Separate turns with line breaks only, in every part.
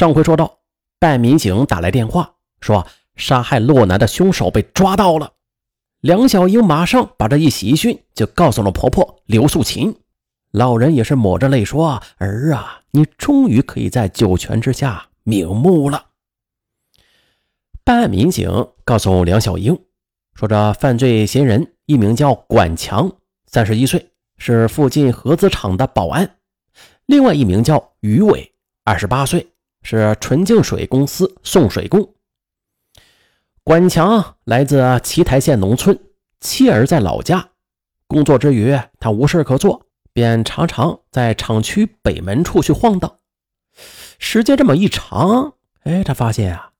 上回说到，办案民警打来电话说，杀害洛南的凶手被抓到了。梁小英马上把这一喜讯就告诉了婆婆刘素琴。老人也是抹着泪说：“儿啊，你终于可以在九泉之下瞑目了。”办案民警告诉梁小英说：“这犯罪嫌疑人一名叫管强，三十一岁，是附近合资厂的保安；另外一名叫于伟，二十八岁，是纯净水公司送水工。管强来自奇台县农村，妻儿在老家，工作之余他无事可做。”便常常在厂区北门处去晃荡，时间这么一长，哎，他发现啊，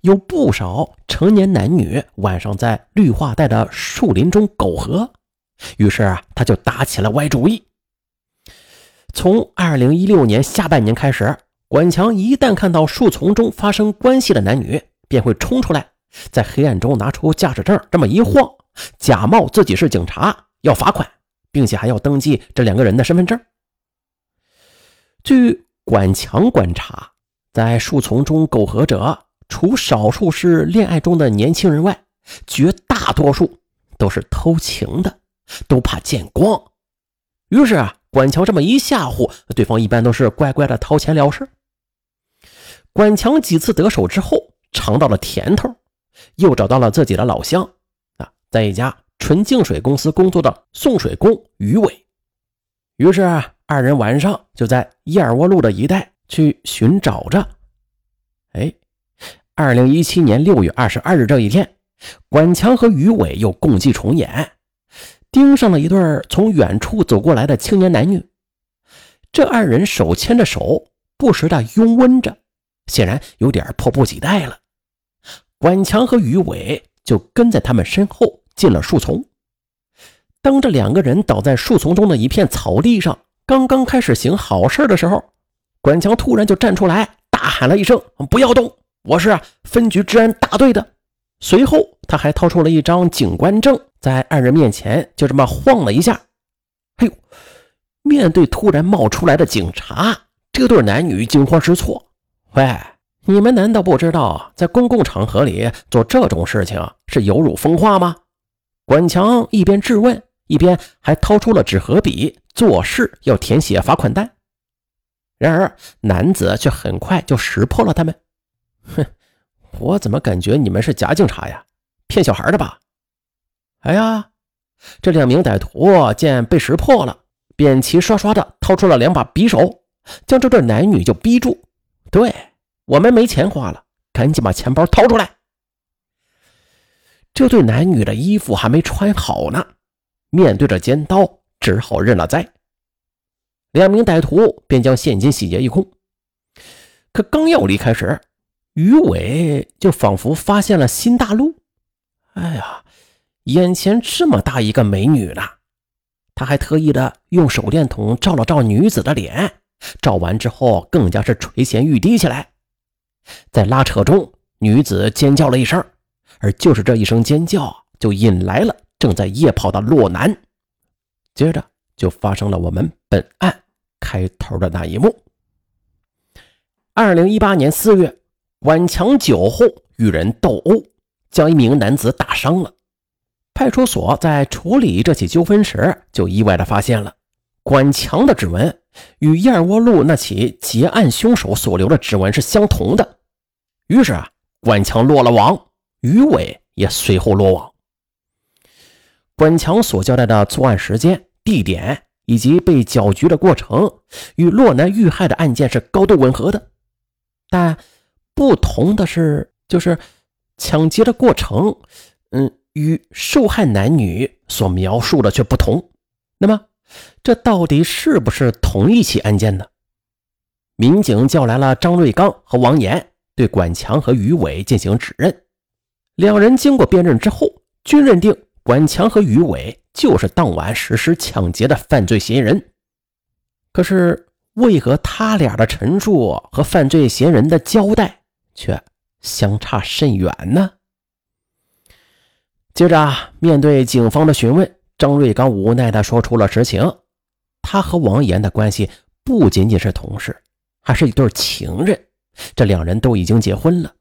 有不少成年男女晚上在绿化带的树林中苟合，于是啊，他就打起了歪主意。从二零一六年下半年开始，管强一旦看到树丛中发生关系的男女，便会冲出来，在黑暗中拿出驾驶证，这么一晃，假冒自己是警察，要罚款。并且还要登记这两个人的身份证。据管强观察，在树丛中苟合者，除少数是恋爱中的年轻人外，绝大多数都是偷情的，都怕见光。于是啊，管强这么一吓唬对方，一般都是乖乖的掏钱了事。管强几次得手之后，尝到了甜头，又找到了自己的老乡啊，在一家。纯净水公司工作的送水工于伟，于是二人晚上就在燕窝路的一带去寻找着。哎，二零一七年六月二十二日这一天，管强和于伟又共计重演，盯上了一对从远处走过来的青年男女。这二人手牵着手，不时的拥吻着，显然有点迫不及待了。管强和于伟就跟在他们身后。进了树丛，当这两个人倒在树丛中的一片草地上，刚刚开始行好事的时候，管强突然就站出来，大喊了一声：“不要动！我是分局治安大队的。”随后，他还掏出了一张警官证，在二人面前就这么晃了一下。哎呦！面对突然冒出来的警察，这对男女惊慌失措。喂，你们难道不知道，在公共场合里做这种事情是有辱风化吗？管强一边质问，一边还掏出了纸和笔，作势要填写罚款单。然而，男子却很快就识破了他们。哼，我怎么感觉你们是假警察呀？骗小孩的吧？哎呀，这两名歹徒见被识破了，便齐刷刷的掏出了两把匕首，将这对男女就逼住。对我们没钱花了，赶紧把钱包掏出来。这对男女的衣服还没穿好呢，面对着尖刀，只好认了栽。两名歹徒便将现金洗劫一空。可刚要离开时，于伟就仿佛发现了新大陆。哎呀，眼前这么大一个美女呢！他还特意的用手电筒照了照女子的脸，照完之后更加是垂涎欲滴起来。在拉扯中，女子尖叫了一声。而就是这一声尖叫，就引来了正在夜跑的洛南。接着就发生了我们本案开头的那一幕。二零一八年四月，管强酒后与人斗殴，将一名男子打伤了。派出所在处理这起纠纷时，就意外的发现了管强的指纹与燕窝路那起劫案凶手所留的指纹是相同的。于是啊，管强落了网。于伟也随后落网。管强所交代的作案时间、地点以及被搅局的过程，与洛南遇害的案件是高度吻合的。但不同的是，就是抢劫的过程，嗯，与受害男女所描述的却不同。那么，这到底是不是同一起案件呢？民警叫来了张瑞刚和王岩，对管强和于伟进行指认。两人经过辨认之后，均认定管强和于伟就是当晚实施抢劫的犯罪嫌疑人。可是，为何他俩的陈述和犯罪嫌疑人的交代却相差甚远呢？接着，面对警方的询问，张瑞刚无奈地说出了实情：他和王岩的关系不仅仅是同事，还是一对情人，这两人都已经结婚了，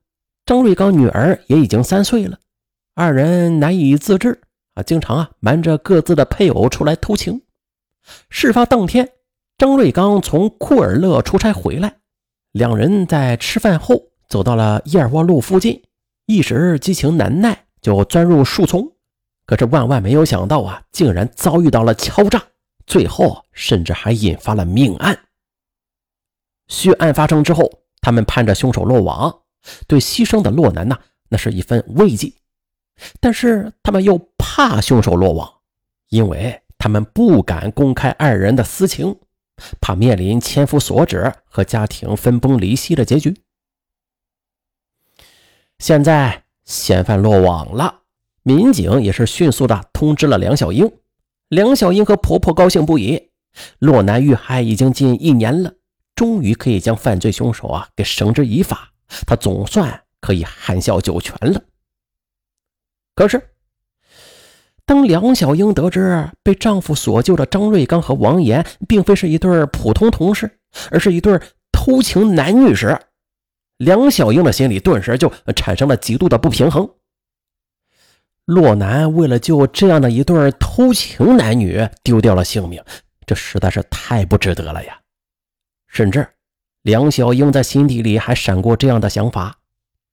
张瑞刚女儿也已经三岁了，二人难以自制啊，经常啊瞒着各自的配偶出来偷情。事发当天，张瑞刚从库尔勒出差回来，两人在吃饭后走到了燕窝路附近，一时激情难耐，就钻入树丛。可是万万没有想到啊，竟然遭遇到了敲诈，最后甚至还引发了命案。血案发生之后，他们盼着凶手落网，对牺牲的洛南呐，那是一份慰藉；但是他们又怕凶手落网，因为他们不敢公开二人的私情，怕面临千夫所指和家庭分崩离析的结局。现在嫌犯落网了。民警也是迅速的通知了梁小英，梁小英和婆婆高兴不已。洛南遇害已经近一年了，终于可以将犯罪凶手啊给绳之以法，她总算可以含笑九泉了。可是，当梁小英得知被丈夫所救的张瑞刚和王岩并非是一对普通同事，而是一对偷情男女时，梁小英的心里顿时就产生了极度的不平衡。洛南为了救这样的一对偷情男女，丢掉了性命，这实在是太不值得了呀！甚至梁小英在心底里还闪过这样的想法：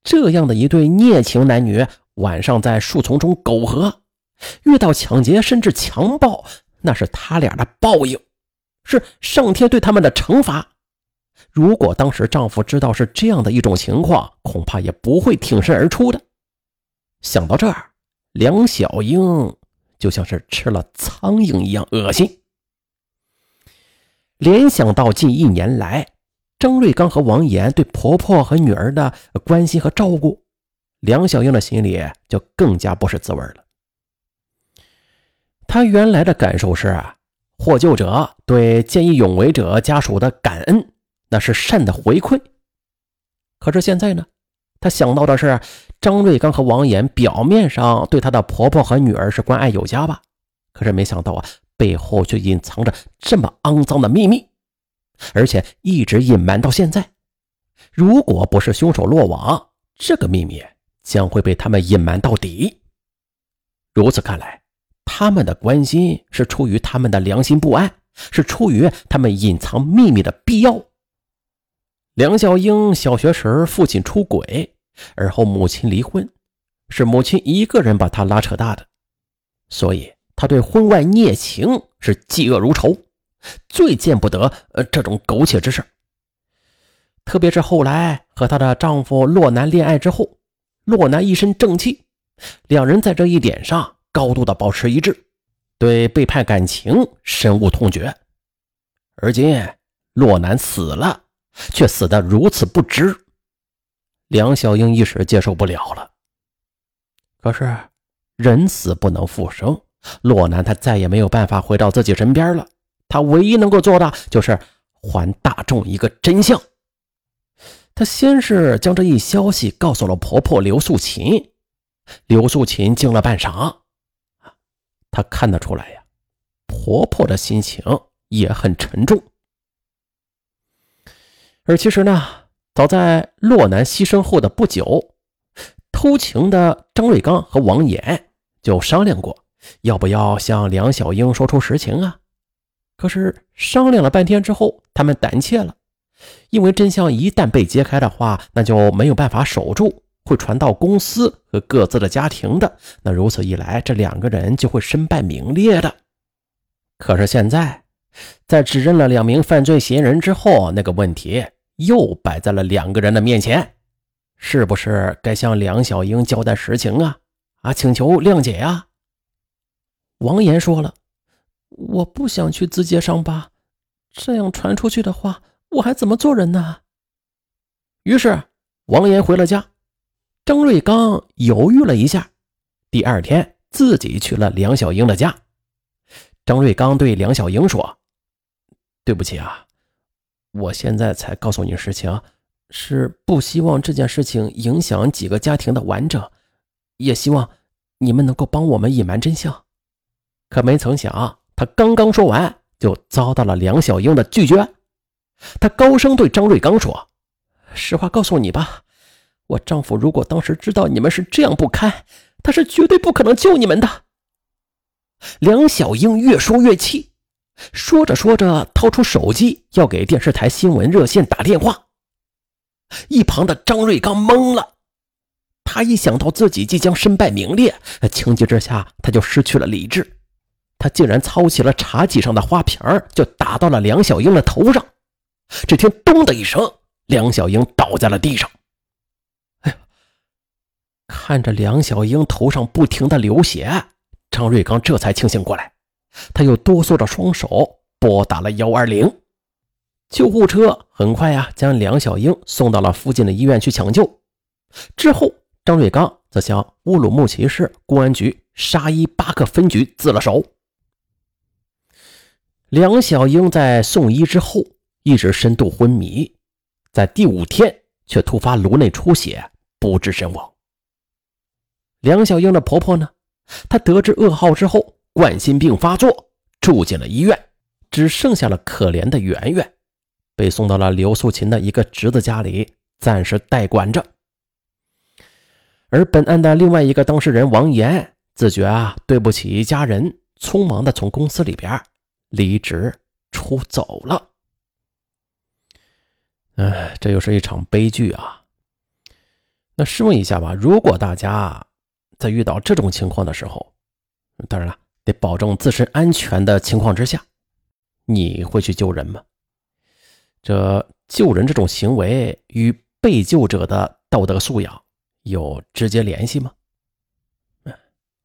这样的一对孽情男女，晚上在树丛中苟合，遇到抢劫甚至强暴，那是他俩的报应，是上天对他们的惩罚。如果当时丈夫知道是这样的一种情况，恐怕也不会挺身而出的。想到这儿。梁小英就像是吃了苍蝇一样恶心。联想到近一年来张瑞刚和王岩对婆婆和女儿的关心和照顾，梁小英的心里就更加不是滋味了。她原来的感受是啊，获救者对见义勇为者家属的感恩，那是善的回馈。可是现在呢？她想到的是。张瑞刚和王岩表面上对她的婆婆和女儿是关爱有加吧，可是没想到啊，背后却隐藏着这么肮脏的秘密，而且一直隐瞒到现在。如果不是凶手落网，这个秘密将会被他们隐瞒到底。如此看来，他们的关心是出于他们的良心不安，是出于他们隐藏秘密的必要。梁小英小学时父亲出轨。而后母亲离婚，是母亲一个人把他拉扯大的，所以他对婚外孽情是嫉恶如仇，最见不得呃这种苟且之事。特别是后来和她的丈夫洛南恋爱之后，洛南一身正气，两人在这一点上高度的保持一致，对背叛感情深恶痛绝。而今洛南死了，却死得如此不值。梁小英一时接受不了了。可是，人死不能复生，洛南他再也没有办法回到自己身边了。他唯一能够做的就是还大众一个真相。他先是将这一消息告诉了婆婆刘素琴。刘素琴惊了半晌，她看得出来呀，婆婆的心情也很沉重。而其实呢？早在洛南牺牲后的不久，偷情的张瑞刚和王岩就商量过，要不要向梁小英说出实情啊？可是商量了半天之后，他们胆怯了，因为真相一旦被揭开的话，那就没有办法守住，会传到公司和各自的家庭的。那如此一来，这两个人就会身败名裂的。可是现在，在指认了两名犯罪嫌疑人之后，那个问题。又摆在了两个人的面前，是不是该向梁小英交代实情啊？啊，请求谅解呀。王岩说了：“我不想去自揭伤疤，这样传出去的话，我还怎么做人呢？”于是王岩回了家。张瑞刚犹豫了一下，第二天自己去了梁小英的家。张瑞刚对梁小英说：“对不起啊。”我现在才告诉你实情，是不希望这件事情影响几个家庭的完整，也希望你们能够帮我们隐瞒真相。可没曾想，他刚刚说完，就遭到了梁小英的拒绝。他高声对张瑞刚说：“实话告诉你吧，我丈夫如果当时知道你们是这样不堪，他是绝对不可能救你们的。梁小英越说越气，说着说着，掏出手机要给电视台新闻热线打电话。一旁的张瑞刚懵了，他一想到自己即将身败名裂，情急之下他就失去了理智，他竟然操起了茶几上的花瓶就打到了梁小英的头上。只听“咚”的一声，梁小英倒在了地上。哎呀，看着梁小英头上不停的流血，张瑞刚这才清醒过来，他又哆嗦着双手拨打了幺二零。救护车很快呀，将梁小英送到了附近的医院去抢救。之后，张瑞刚则向乌鲁木齐市公安局沙伊巴克分局自了首。梁小英在送医之后一直深度昏迷，在第五天却突发颅内出血，不治身亡。梁小英的婆婆呢，她得知噩耗之后，冠心病发作，住进了医院，只剩下了可怜的圆圆。被送到了刘素琴的一个侄子家里，暂时代管着。而本案的另外一个当事人王岩，自觉啊对不起家人，匆忙的从公司里边离职出走了。哎，这又是一场悲剧啊！那试问一下吧，如果大家在遇到这种情况的时候，当然了，得保证自身安全的情况之下，你会去救人吗？这救人这种行为与被救者的道德素养有直接联系吗？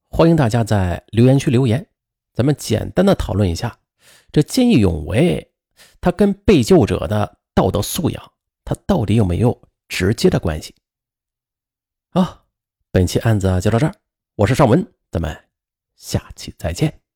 欢迎大家在留言区留言，咱们简单的讨论一下，这见义勇为，它跟被救者的道德素养，它到底有没有直接的关系？啊，本期案子就到这儿，我是尚文，咱们下期再见。